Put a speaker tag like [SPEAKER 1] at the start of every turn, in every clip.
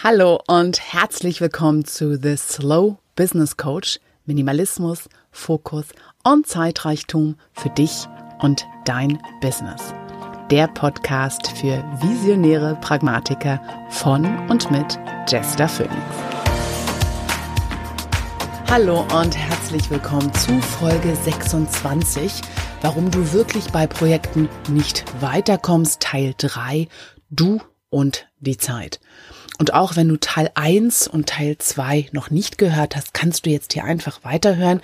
[SPEAKER 1] Hallo und herzlich willkommen zu The Slow Business Coach. Minimalismus, Fokus und Zeitreichtum für dich und dein Business. Der Podcast für visionäre Pragmatiker von und mit Jester Phoenix. Hallo und herzlich willkommen zu Folge 26. Warum du wirklich bei Projekten nicht weiterkommst, Teil 3. Du und die Zeit. Und auch wenn du Teil 1 und Teil 2 noch nicht gehört hast, kannst du jetzt hier einfach weiterhören.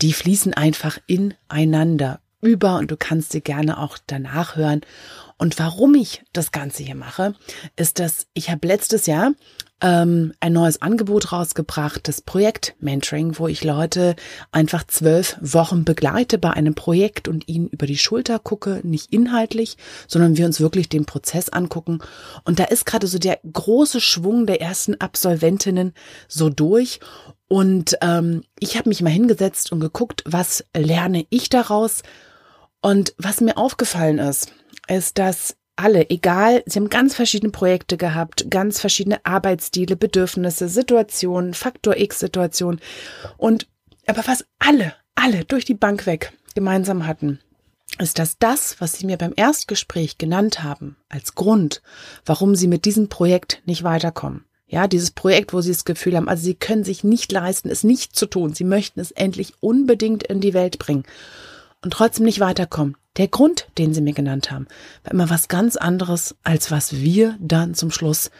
[SPEAKER 1] Die fließen einfach ineinander über und du kannst sie gerne auch danach hören. Und warum ich das Ganze hier mache, ist, dass ich habe letztes Jahr ähm, ein neues Angebot rausgebracht, das Projekt Mentoring, wo ich Leute einfach zwölf Wochen begleite bei einem Projekt und ihnen über die Schulter gucke, nicht inhaltlich, sondern wir uns wirklich den Prozess angucken. Und da ist gerade so der große Schwung der ersten Absolventinnen so durch. Und ähm, ich habe mich mal hingesetzt und geguckt, was lerne ich daraus. Und was mir aufgefallen ist, ist, dass alle, egal, sie haben ganz verschiedene Projekte gehabt, ganz verschiedene Arbeitsstile, Bedürfnisse, Situationen, Faktor X Situationen und aber was alle, alle durch die Bank weg gemeinsam hatten, ist, dass das, was sie mir beim Erstgespräch genannt haben, als Grund, warum sie mit diesem Projekt nicht weiterkommen, ja, dieses Projekt, wo sie das Gefühl haben, also sie können sich nicht leisten, es nicht zu tun. Sie möchten es endlich unbedingt in die Welt bringen und trotzdem nicht weiterkommen. Der Grund, den sie mir genannt haben, war immer was ganz anderes, als was wir dann zum Schluss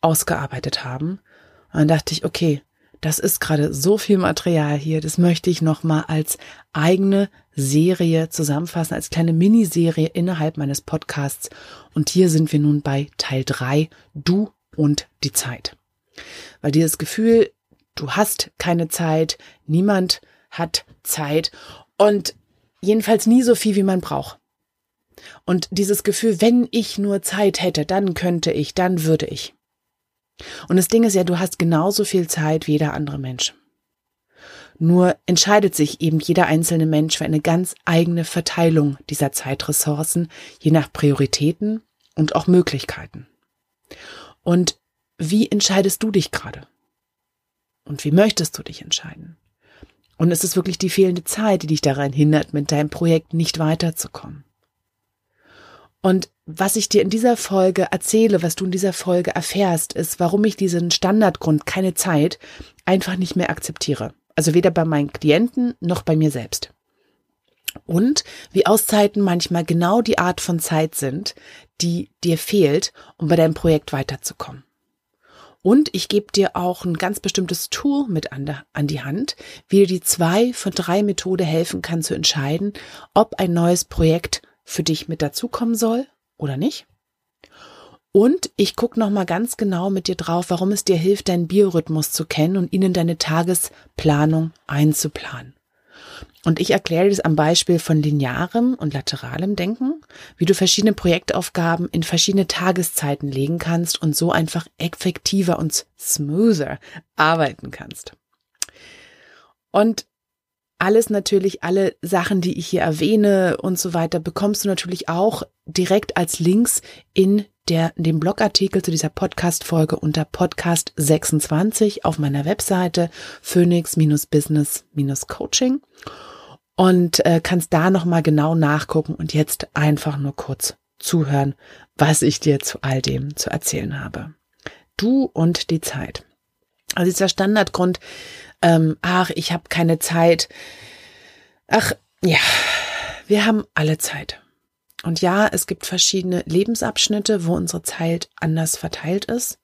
[SPEAKER 1] ausgearbeitet haben. Und dann dachte ich, okay, das ist gerade so viel Material hier, das möchte ich nochmal als eigene Serie zusammenfassen, als kleine Miniserie innerhalb meines Podcasts. Und hier sind wir nun bei Teil drei: du und die Zeit. Weil dieses Gefühl, du hast keine Zeit, niemand hat Zeit und Jedenfalls nie so viel, wie man braucht. Und dieses Gefühl, wenn ich nur Zeit hätte, dann könnte ich, dann würde ich. Und das Ding ist ja, du hast genauso viel Zeit wie jeder andere Mensch. Nur entscheidet sich eben jeder einzelne Mensch für eine ganz eigene Verteilung dieser Zeitressourcen, je nach Prioritäten und auch Möglichkeiten. Und wie entscheidest du dich gerade? Und wie möchtest du dich entscheiden? Und es ist wirklich die fehlende Zeit, die dich daran hindert, mit deinem Projekt nicht weiterzukommen. Und was ich dir in dieser Folge erzähle, was du in dieser Folge erfährst, ist, warum ich diesen Standardgrund keine Zeit einfach nicht mehr akzeptiere. Also weder bei meinen Klienten noch bei mir selbst. Und wie Auszeiten manchmal genau die Art von Zeit sind, die dir fehlt, um bei deinem Projekt weiterzukommen. Und ich gebe dir auch ein ganz bestimmtes Tool mit an, der, an die Hand, wie dir die zwei von drei Methode helfen kann zu entscheiden, ob ein neues Projekt für dich mit dazukommen soll oder nicht. Und ich gucke nochmal ganz genau mit dir drauf, warum es dir hilft, deinen Biorhythmus zu kennen und ihnen deine Tagesplanung einzuplanen. Und ich erkläre das am Beispiel von linearem und lateralem Denken, wie du verschiedene Projektaufgaben in verschiedene Tageszeiten legen kannst und so einfach effektiver und smoother arbeiten kannst. Und alles natürlich, alle Sachen, die ich hier erwähne und so weiter, bekommst du natürlich auch direkt als Links in der, dem Blogartikel zu dieser Podcast-Folge unter Podcast 26 auf meiner Webseite phoenix-business-coaching und äh, kannst da nochmal genau nachgucken und jetzt einfach nur kurz zuhören, was ich dir zu all dem zu erzählen habe. Du und die Zeit. Also dieser Standardgrund, ähm, ach, ich habe keine Zeit. Ach, ja, wir haben alle Zeit. Und ja, es gibt verschiedene Lebensabschnitte, wo unsere Zeit anders verteilt ist.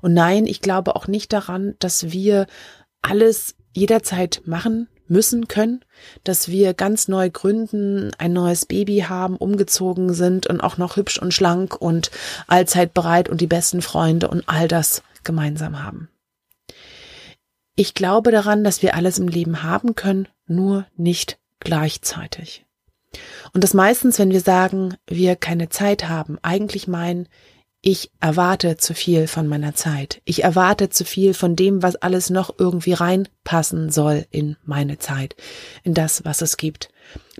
[SPEAKER 1] Und nein, ich glaube auch nicht daran, dass wir alles jederzeit machen müssen können, dass wir ganz neu gründen, ein neues Baby haben, umgezogen sind und auch noch hübsch und schlank und allzeit bereit und die besten Freunde und all das gemeinsam haben. Ich glaube daran, dass wir alles im Leben haben können, nur nicht gleichzeitig. Und das meistens, wenn wir sagen, wir keine Zeit haben, eigentlich meinen, ich erwarte zu viel von meiner Zeit. Ich erwarte zu viel von dem, was alles noch irgendwie reinpassen soll in meine Zeit, in das, was es gibt.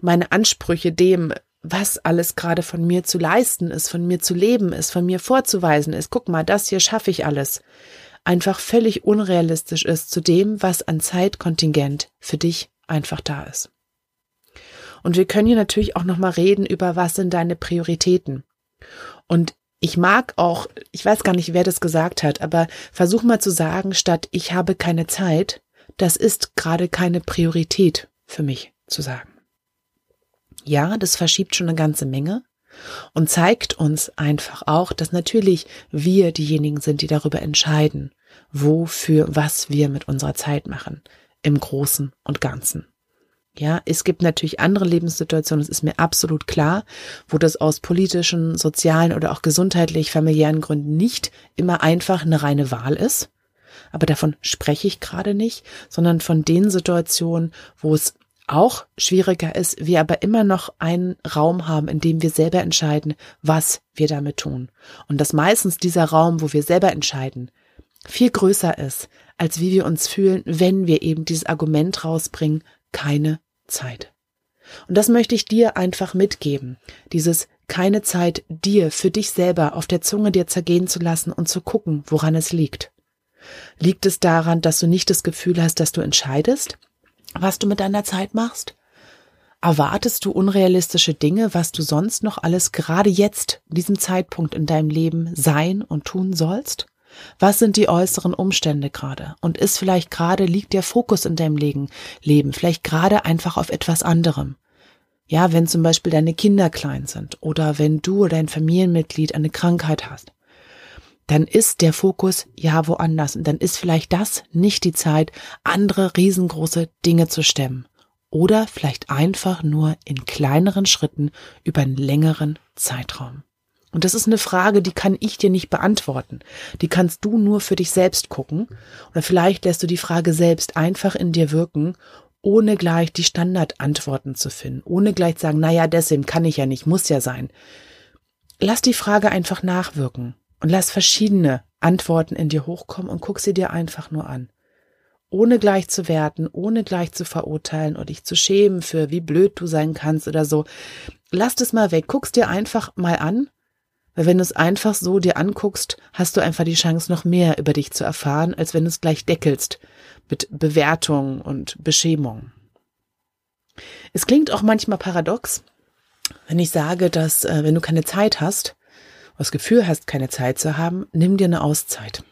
[SPEAKER 1] Meine Ansprüche dem, was alles gerade von mir zu leisten ist, von mir zu leben ist, von mir vorzuweisen ist. Guck mal, das hier schaffe ich alles. einfach völlig unrealistisch ist zu dem, was an Zeitkontingent für dich einfach da ist. Und wir können hier natürlich auch nochmal reden über, was sind deine Prioritäten. Und ich mag auch, ich weiß gar nicht, wer das gesagt hat, aber versuch mal zu sagen, statt ich habe keine Zeit, das ist gerade keine Priorität für mich zu sagen. Ja, das verschiebt schon eine ganze Menge und zeigt uns einfach auch, dass natürlich wir diejenigen sind, die darüber entscheiden, wofür was wir mit unserer Zeit machen, im Großen und Ganzen. Ja, es gibt natürlich andere Lebenssituationen, es ist mir absolut klar, wo das aus politischen, sozialen oder auch gesundheitlich, familiären Gründen nicht immer einfach eine reine Wahl ist. Aber davon spreche ich gerade nicht, sondern von den Situationen, wo es auch schwieriger ist, wir aber immer noch einen Raum haben, in dem wir selber entscheiden, was wir damit tun. Und dass meistens dieser Raum, wo wir selber entscheiden, viel größer ist, als wie wir uns fühlen, wenn wir eben dieses Argument rausbringen, keine Zeit. Und das möchte ich dir einfach mitgeben. Dieses keine Zeit dir für dich selber auf der Zunge dir zergehen zu lassen und zu gucken, woran es liegt. Liegt es daran, dass du nicht das Gefühl hast, dass du entscheidest? was du mit deiner Zeit machst? Erwartest du unrealistische Dinge, was du sonst noch alles gerade jetzt, diesem Zeitpunkt in deinem Leben sein und tun sollst? Was sind die äußeren Umstände gerade? Und ist vielleicht gerade, liegt der Fokus in deinem Leben, vielleicht gerade einfach auf etwas anderem? Ja, wenn zum Beispiel deine Kinder klein sind oder wenn du oder dein Familienmitglied eine Krankheit hast dann ist der Fokus ja woanders und dann ist vielleicht das nicht die Zeit, andere riesengroße Dinge zu stemmen. Oder vielleicht einfach nur in kleineren Schritten über einen längeren Zeitraum. Und das ist eine Frage, die kann ich dir nicht beantworten. Die kannst du nur für dich selbst gucken. Oder vielleicht lässt du die Frage selbst einfach in dir wirken, ohne gleich die Standardantworten zu finden, ohne gleich zu sagen, naja, deswegen kann ich ja nicht, muss ja sein. Lass die Frage einfach nachwirken. Und lass verschiedene Antworten in dir hochkommen und guck sie dir einfach nur an. Ohne gleich zu werten, ohne gleich zu verurteilen oder dich zu schämen für wie blöd du sein kannst oder so. Lass das mal weg. Guck's dir einfach mal an. Weil wenn du es einfach so dir anguckst, hast du einfach die Chance, noch mehr über dich zu erfahren, als wenn du es gleich deckelst mit Bewertung und Beschämung. Es klingt auch manchmal paradox, wenn ich sage, dass äh, wenn du keine Zeit hast, das Gefühl hast, keine Zeit zu haben, nimm dir eine Auszeit.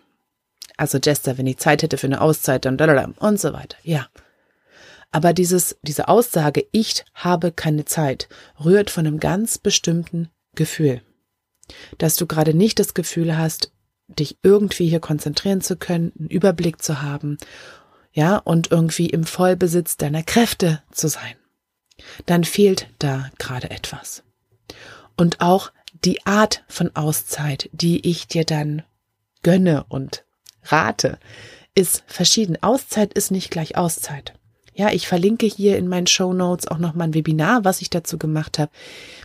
[SPEAKER 1] Also Jester, wenn ich Zeit hätte für eine Auszeit, dann und so weiter. Ja. Aber dieses, diese Aussage, ich habe keine Zeit, rührt von einem ganz bestimmten Gefühl. Dass du gerade nicht das Gefühl hast, dich irgendwie hier konzentrieren zu können, einen Überblick zu haben, ja, und irgendwie im Vollbesitz deiner Kräfte zu sein. Dann fehlt da gerade etwas. Und auch die Art von Auszeit, die ich dir dann gönne und rate, ist verschieden. Auszeit ist nicht gleich Auszeit. Ja, ich verlinke hier in meinen Show Notes auch nochmal ein Webinar, was ich dazu gemacht habe.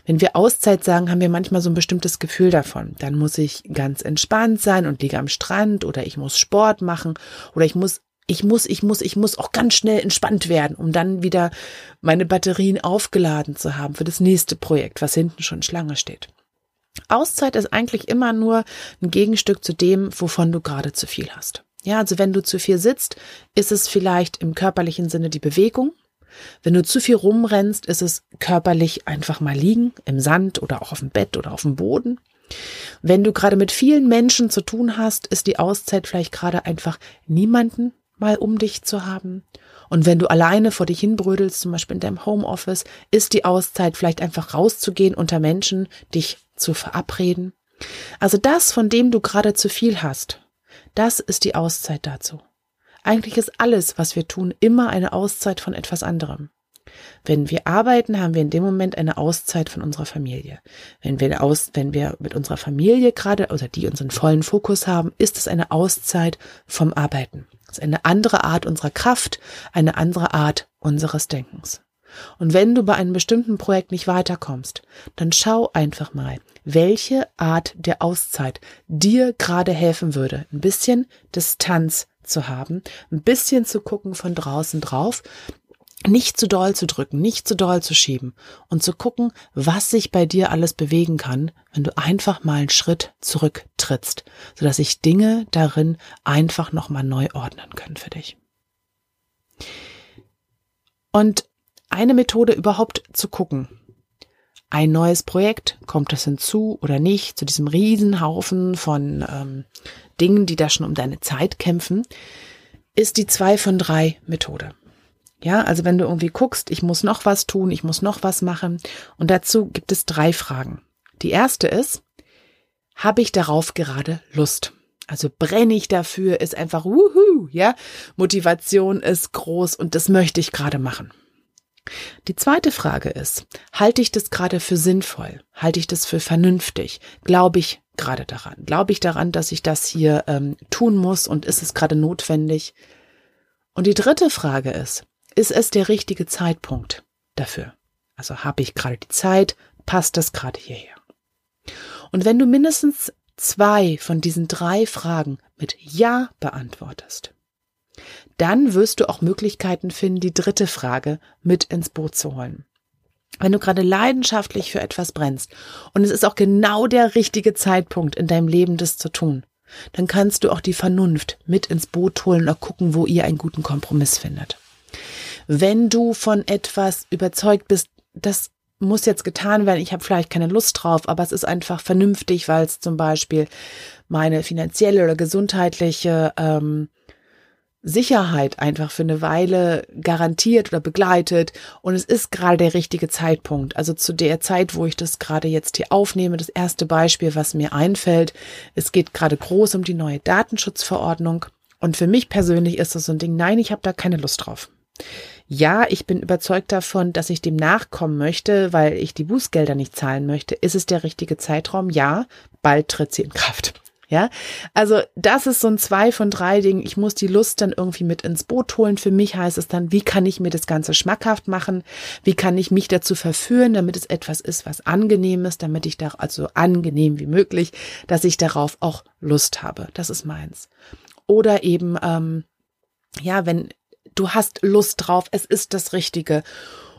[SPEAKER 1] Wenn wir Auszeit sagen, haben wir manchmal so ein bestimmtes Gefühl davon. Dann muss ich ganz entspannt sein und liege am Strand oder ich muss Sport machen oder ich muss ich muss, ich muss, ich muss auch ganz schnell entspannt werden, um dann wieder meine Batterien aufgeladen zu haben für das nächste Projekt, was hinten schon Schlange steht. Auszeit ist eigentlich immer nur ein Gegenstück zu dem, wovon du gerade zu viel hast. Ja, also wenn du zu viel sitzt, ist es vielleicht im körperlichen Sinne die Bewegung. Wenn du zu viel rumrennst, ist es körperlich einfach mal liegen, im Sand oder auch auf dem Bett oder auf dem Boden. Wenn du gerade mit vielen Menschen zu tun hast, ist die Auszeit vielleicht gerade einfach niemanden mal um dich zu haben. Und wenn du alleine vor dich hinbrödelst, zum Beispiel in deinem Homeoffice, ist die Auszeit vielleicht einfach rauszugehen unter Menschen, dich zu verabreden. Also das, von dem du gerade zu viel hast, das ist die Auszeit dazu. Eigentlich ist alles, was wir tun, immer eine Auszeit von etwas anderem. Wenn wir arbeiten, haben wir in dem Moment eine Auszeit von unserer Familie. Wenn wir aus, wenn wir mit unserer Familie gerade oder die unseren vollen Fokus haben, ist es eine Auszeit vom Arbeiten. Es ist eine andere Art unserer Kraft, eine andere Art unseres Denkens. Und wenn du bei einem bestimmten Projekt nicht weiterkommst, dann schau einfach mal, welche Art der Auszeit dir gerade helfen würde, ein bisschen Distanz zu haben, ein bisschen zu gucken von draußen drauf nicht zu doll zu drücken, nicht zu doll zu schieben und zu gucken, was sich bei dir alles bewegen kann, wenn du einfach mal einen Schritt zurücktrittst, sodass sich Dinge darin einfach nochmal neu ordnen können für dich. Und eine Methode überhaupt zu gucken, ein neues Projekt, kommt das hinzu oder nicht, zu diesem Riesenhaufen von ähm, Dingen, die da schon um deine Zeit kämpfen, ist die zwei von drei Methode. Ja, also wenn du irgendwie guckst, ich muss noch was tun, ich muss noch was machen. Und dazu gibt es drei Fragen. Die erste ist, habe ich darauf gerade Lust? Also brenne ich dafür, ist einfach wuhu, ja? Motivation ist groß und das möchte ich gerade machen. Die zweite Frage ist, halte ich das gerade für sinnvoll? Halte ich das für vernünftig? Glaube ich gerade daran? Glaube ich daran, dass ich das hier ähm, tun muss und ist es gerade notwendig? Und die dritte Frage ist, ist es der richtige Zeitpunkt dafür? Also habe ich gerade die Zeit? Passt das gerade hierher? Und wenn du mindestens zwei von diesen drei Fragen mit Ja beantwortest, dann wirst du auch Möglichkeiten finden, die dritte Frage mit ins Boot zu holen. Wenn du gerade leidenschaftlich für etwas brennst und es ist auch genau der richtige Zeitpunkt in deinem Leben, das zu tun, dann kannst du auch die Vernunft mit ins Boot holen und gucken, wo ihr einen guten Kompromiss findet. Wenn du von etwas überzeugt bist, das muss jetzt getan werden, ich habe vielleicht keine Lust drauf, aber es ist einfach vernünftig, weil es zum Beispiel meine finanzielle oder gesundheitliche ähm, Sicherheit einfach für eine Weile garantiert oder begleitet und es ist gerade der richtige Zeitpunkt. Also zu der Zeit, wo ich das gerade jetzt hier aufnehme, das erste Beispiel, was mir einfällt, es geht gerade groß um die neue Datenschutzverordnung und für mich persönlich ist das so ein Ding, nein, ich habe da keine Lust drauf. Ja, ich bin überzeugt davon, dass ich dem nachkommen möchte, weil ich die Bußgelder nicht zahlen möchte. Ist es der richtige Zeitraum? Ja, bald tritt sie in Kraft. Ja, also das ist so ein zwei von drei Dingen. Ich muss die Lust dann irgendwie mit ins Boot holen. Für mich heißt es dann, wie kann ich mir das Ganze schmackhaft machen? Wie kann ich mich dazu verführen, damit es etwas ist, was angenehm ist, damit ich da, also angenehm wie möglich, dass ich darauf auch Lust habe. Das ist meins. Oder eben, ähm, ja, wenn du hast Lust drauf, es ist das Richtige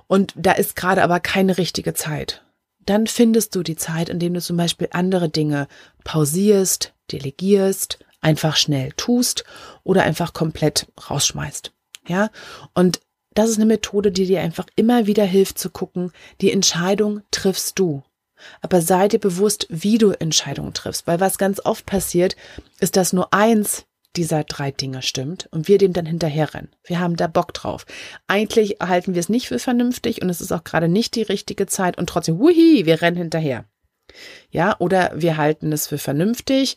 [SPEAKER 1] und da ist gerade aber keine richtige Zeit. Dann findest du die Zeit, indem du zum Beispiel andere Dinge pausierst, delegierst, einfach schnell tust oder einfach komplett rausschmeißt. Ja, und das ist eine Methode, die dir einfach immer wieder hilft zu gucken, die Entscheidung triffst du. Aber sei dir bewusst, wie du Entscheidungen triffst, weil was ganz oft passiert, ist, dass nur eins dieser drei Dinge stimmt und wir dem dann hinterherrennen. Wir haben da Bock drauf. Eigentlich halten wir es nicht für vernünftig und es ist auch gerade nicht die richtige Zeit und trotzdem, wuhi, wir rennen hinterher. Ja, oder wir halten es für vernünftig.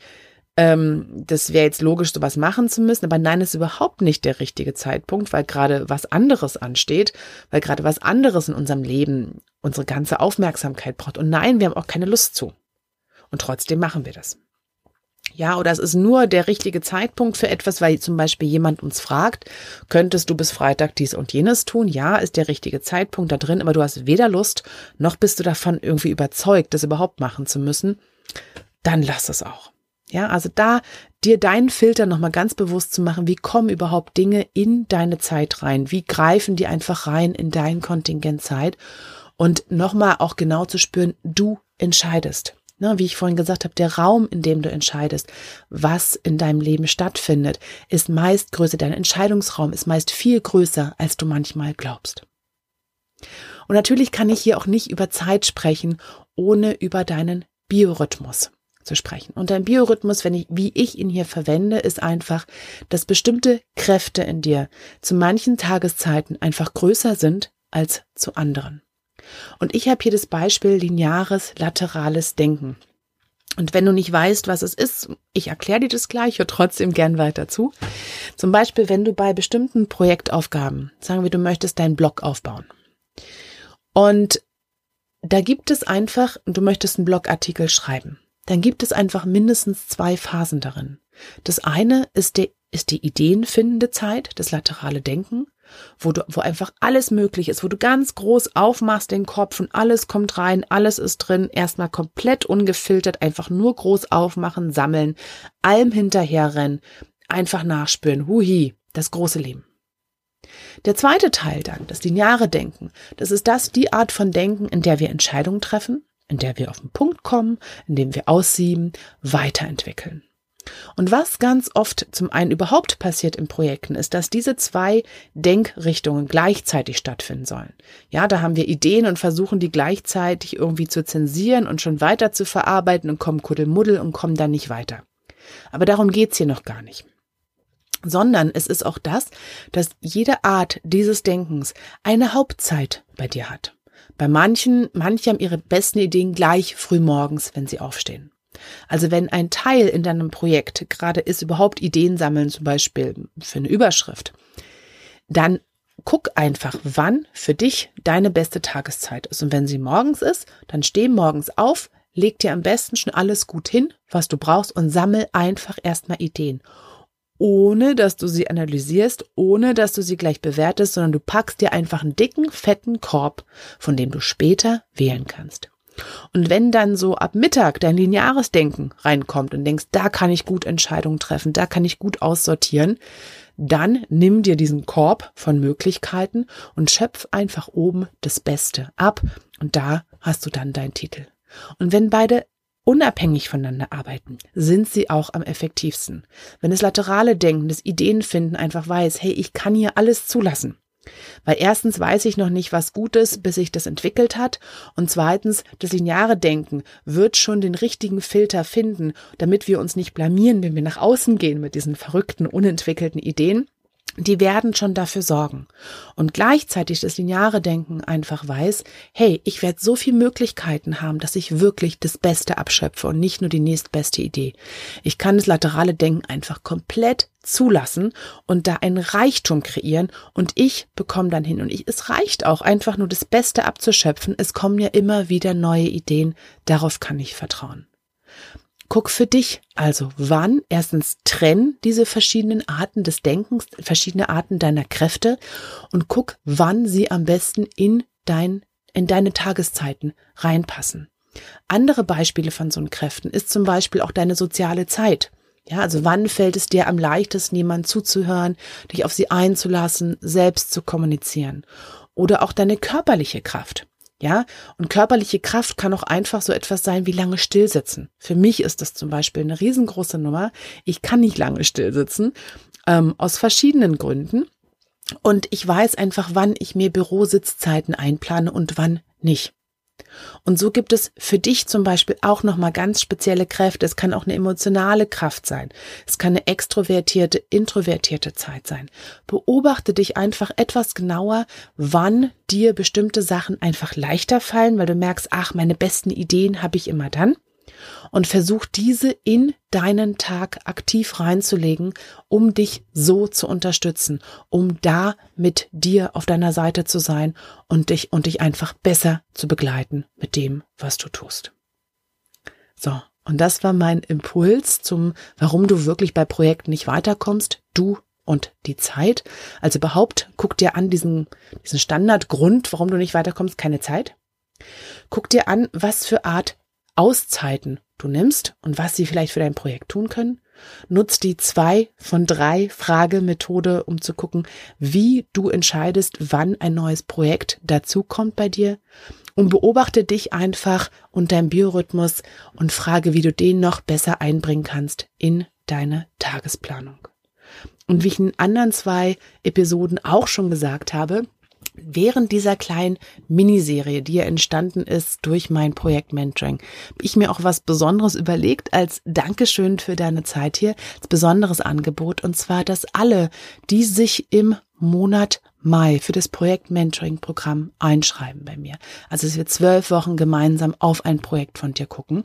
[SPEAKER 1] Ähm, das wäre jetzt logisch, sowas machen zu müssen, aber nein, ist überhaupt nicht der richtige Zeitpunkt, weil gerade was anderes ansteht, weil gerade was anderes in unserem Leben unsere ganze Aufmerksamkeit braucht. Und nein, wir haben auch keine Lust zu. Und trotzdem machen wir das. Ja, oder es ist nur der richtige Zeitpunkt für etwas, weil zum Beispiel jemand uns fragt, könntest du bis Freitag dies und jenes tun? Ja, ist der richtige Zeitpunkt da drin, aber du hast weder Lust, noch bist du davon irgendwie überzeugt, das überhaupt machen zu müssen. Dann lass es auch. Ja, also da dir deinen Filter nochmal ganz bewusst zu machen, wie kommen überhaupt Dinge in deine Zeit rein? Wie greifen die einfach rein in dein Kontingent Zeit? Und nochmal auch genau zu spüren, du entscheidest. Ne, wie ich vorhin gesagt habe, der Raum, in dem du entscheidest, was in deinem Leben stattfindet, ist meist größer. Dein Entscheidungsraum ist meist viel größer, als du manchmal glaubst. Und natürlich kann ich hier auch nicht über Zeit sprechen, ohne über deinen Biorhythmus zu sprechen. Und dein Biorhythmus, wenn ich, wie ich ihn hier verwende, ist einfach, dass bestimmte Kräfte in dir zu manchen Tageszeiten einfach größer sind als zu anderen. Und ich habe hier das Beispiel lineares laterales Denken. Und wenn du nicht weißt, was es ist, ich erkläre dir das gleich, hör trotzdem gern weiter zu. Zum Beispiel, wenn du bei bestimmten Projektaufgaben, sagen wir, du möchtest deinen Blog aufbauen. Und da gibt es einfach, du möchtest einen Blogartikel schreiben. Dann gibt es einfach mindestens zwei Phasen darin. Das eine ist, der, ist die ideenfindende Zeit, das laterale Denken wo du, wo einfach alles möglich ist, wo du ganz groß aufmachst den Kopf und alles kommt rein, alles ist drin, erstmal komplett ungefiltert, einfach nur groß aufmachen, sammeln, allem hinterherrennen, einfach nachspüren, huhi, das große Leben. Der zweite Teil dann, das lineare Denken, das ist das, die Art von Denken, in der wir Entscheidungen treffen, in der wir auf den Punkt kommen, in dem wir aussieben, weiterentwickeln. Und was ganz oft zum einen überhaupt passiert in Projekten, ist, dass diese zwei Denkrichtungen gleichzeitig stattfinden sollen. Ja, da haben wir Ideen und versuchen die gleichzeitig irgendwie zu zensieren und schon weiter zu verarbeiten und kommen Kuddelmuddel und kommen dann nicht weiter. Aber darum geht's hier noch gar nicht sondern es ist auch das, dass jede Art dieses Denkens eine Hauptzeit bei dir hat. Bei manchen, manche haben ihre besten Ideen gleich früh morgens, wenn sie aufstehen. Also wenn ein Teil in deinem Projekt gerade ist, überhaupt Ideen sammeln, zum Beispiel für eine Überschrift, dann guck einfach, wann für dich deine beste Tageszeit ist. Und wenn sie morgens ist, dann steh morgens auf, leg dir am besten schon alles gut hin, was du brauchst und sammel einfach erstmal Ideen ohne dass du sie analysierst, ohne dass du sie gleich bewertest, sondern du packst dir einfach einen dicken, fetten Korb, von dem du später wählen kannst. Und wenn dann so ab Mittag dein lineares Denken reinkommt und denkst, da kann ich gut Entscheidungen treffen, da kann ich gut aussortieren, dann nimm dir diesen Korb von Möglichkeiten und schöpf einfach oben das Beste ab und da hast du dann deinen Titel. Und wenn beide unabhängig voneinander arbeiten, sind sie auch am effektivsten. Wenn das laterale Denken, das Ideenfinden einfach weiß, hey, ich kann hier alles zulassen. Weil erstens weiß ich noch nicht, was gut ist, bis sich das entwickelt hat. Und zweitens, das lineare Denken wird schon den richtigen Filter finden, damit wir uns nicht blamieren, wenn wir nach außen gehen mit diesen verrückten, unentwickelten Ideen die werden schon dafür sorgen. Und gleichzeitig das lineare Denken einfach weiß, hey, ich werde so viele Möglichkeiten haben, dass ich wirklich das Beste abschöpfe und nicht nur die nächstbeste Idee. Ich kann das laterale Denken einfach komplett zulassen und da einen Reichtum kreieren und ich bekomme dann hin und ich, es reicht auch einfach nur das Beste abzuschöpfen. Es kommen ja immer wieder neue Ideen. Darauf kann ich vertrauen. Guck für dich also, wann erstens trenn diese verschiedenen Arten des Denkens, verschiedene Arten deiner Kräfte und guck, wann sie am besten in dein, in deine Tageszeiten reinpassen. Andere Beispiele von so Kräften ist zum Beispiel auch deine soziale Zeit. Ja, also wann fällt es dir am leichtesten, jemand zuzuhören, dich auf sie einzulassen, selbst zu kommunizieren? Oder auch deine körperliche Kraft. Ja, und körperliche Kraft kann auch einfach so etwas sein wie lange stillsitzen. Für mich ist das zum Beispiel eine riesengroße Nummer. Ich kann nicht lange stillsitzen, ähm, aus verschiedenen Gründen. Und ich weiß einfach, wann ich mir Bürositzzeiten einplane und wann nicht. Und so gibt es für dich zum Beispiel auch nochmal ganz spezielle Kräfte. Es kann auch eine emotionale Kraft sein. Es kann eine extrovertierte, introvertierte Zeit sein. Beobachte dich einfach etwas genauer, wann dir bestimmte Sachen einfach leichter fallen, weil du merkst, ach, meine besten Ideen habe ich immer dann und versuch diese in deinen Tag aktiv reinzulegen, um dich so zu unterstützen, um da mit dir auf deiner Seite zu sein und dich und dich einfach besser zu begleiten mit dem, was du tust. So. Und das war mein Impuls zum, warum du wirklich bei Projekten nicht weiterkommst. Du und die Zeit. Also überhaupt, guck dir an diesen, diesen Standardgrund, warum du nicht weiterkommst, keine Zeit. Guck dir an, was für Art Auszeiten du nimmst und was sie vielleicht für dein Projekt tun können. Nutz die zwei von drei Fragemethode, um zu gucken, wie du entscheidest, wann ein neues Projekt dazukommt bei dir. Und beobachte dich einfach und dein Biorhythmus und frage, wie du den noch besser einbringen kannst in deine Tagesplanung. Und wie ich in anderen zwei Episoden auch schon gesagt habe, Während dieser kleinen Miniserie, die ja entstanden ist durch mein Projekt Mentoring, habe ich mir auch was Besonderes überlegt als Dankeschön für deine Zeit hier, als besonderes Angebot. Und zwar, dass alle, die sich im Monat Mai für das Projekt Mentoring Programm einschreiben bei mir. Also dass wir zwölf Wochen gemeinsam auf ein Projekt von dir gucken,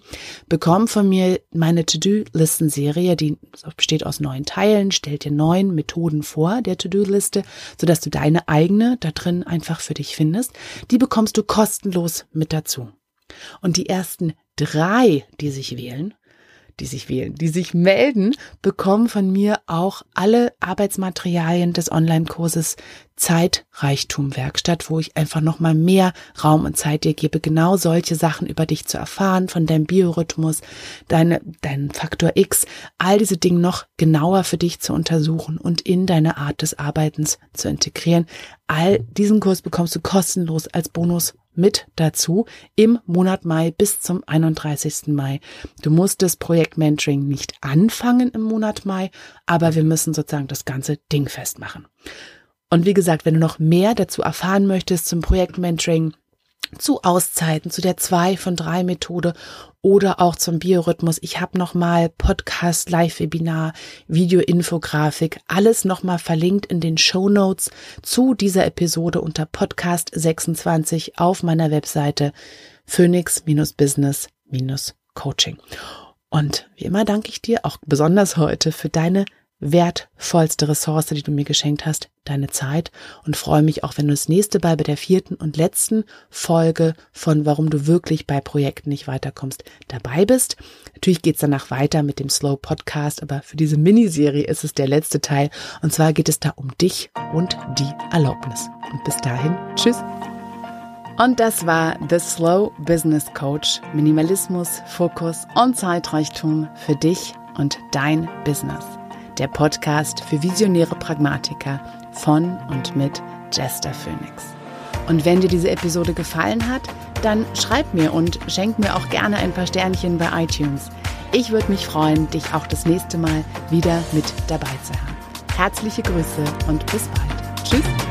[SPEAKER 1] bekommen von mir meine To-Do-Listen-Serie, die besteht aus neun Teilen, stellt dir neun Methoden vor der To-Do-Liste, sodass du deine eigene da drin einfach für dich findest. Die bekommst du kostenlos mit dazu. Und die ersten drei, die sich wählen, die sich wählen, die sich melden, bekommen von mir auch alle Arbeitsmaterialien des Online-Kurses Zeitreichtum Werkstatt, wo ich einfach nochmal mehr Raum und Zeit dir gebe, genau solche Sachen über dich zu erfahren, von deinem Biorhythmus, deine, deinen Faktor X, all diese Dinge noch genauer für dich zu untersuchen und in deine Art des Arbeitens zu integrieren. All diesen Kurs bekommst du kostenlos als Bonus mit dazu im Monat Mai bis zum 31. Mai. Du musst das Projekt Mentoring nicht anfangen im Monat Mai, aber wir müssen sozusagen das ganze Ding festmachen. Und wie gesagt, wenn du noch mehr dazu erfahren möchtest zum Projekt Mentoring, zu Auszeiten, zu der 2 von 3 Methode oder auch zum Biorhythmus. Ich habe nochmal Podcast, Live-Webinar, Video-Infografik, alles nochmal verlinkt in den Show Notes zu dieser Episode unter Podcast 26 auf meiner Webseite phoenix-business-coaching. Und wie immer danke ich dir auch besonders heute für deine wertvollste Ressource, die du mir geschenkt hast, deine Zeit und freue mich auch, wenn du das nächste Mal bei der vierten und letzten Folge von Warum du wirklich bei Projekten nicht weiterkommst dabei bist. Natürlich geht's danach weiter mit dem Slow Podcast, aber für diese Miniserie ist es der letzte Teil und zwar geht es da um dich und die Erlaubnis. Und bis dahin, tschüss. Und das war The Slow Business Coach. Minimalismus, Fokus und Zeitreichtum für dich und dein Business der Podcast für visionäre Pragmatiker von und mit Jester Phoenix. Und wenn dir diese Episode gefallen hat, dann schreib mir und schenk mir auch gerne ein paar Sternchen bei iTunes. Ich würde mich freuen, dich auch das nächste Mal wieder mit dabei zu haben. Herzliche Grüße und bis bald. Tschüss.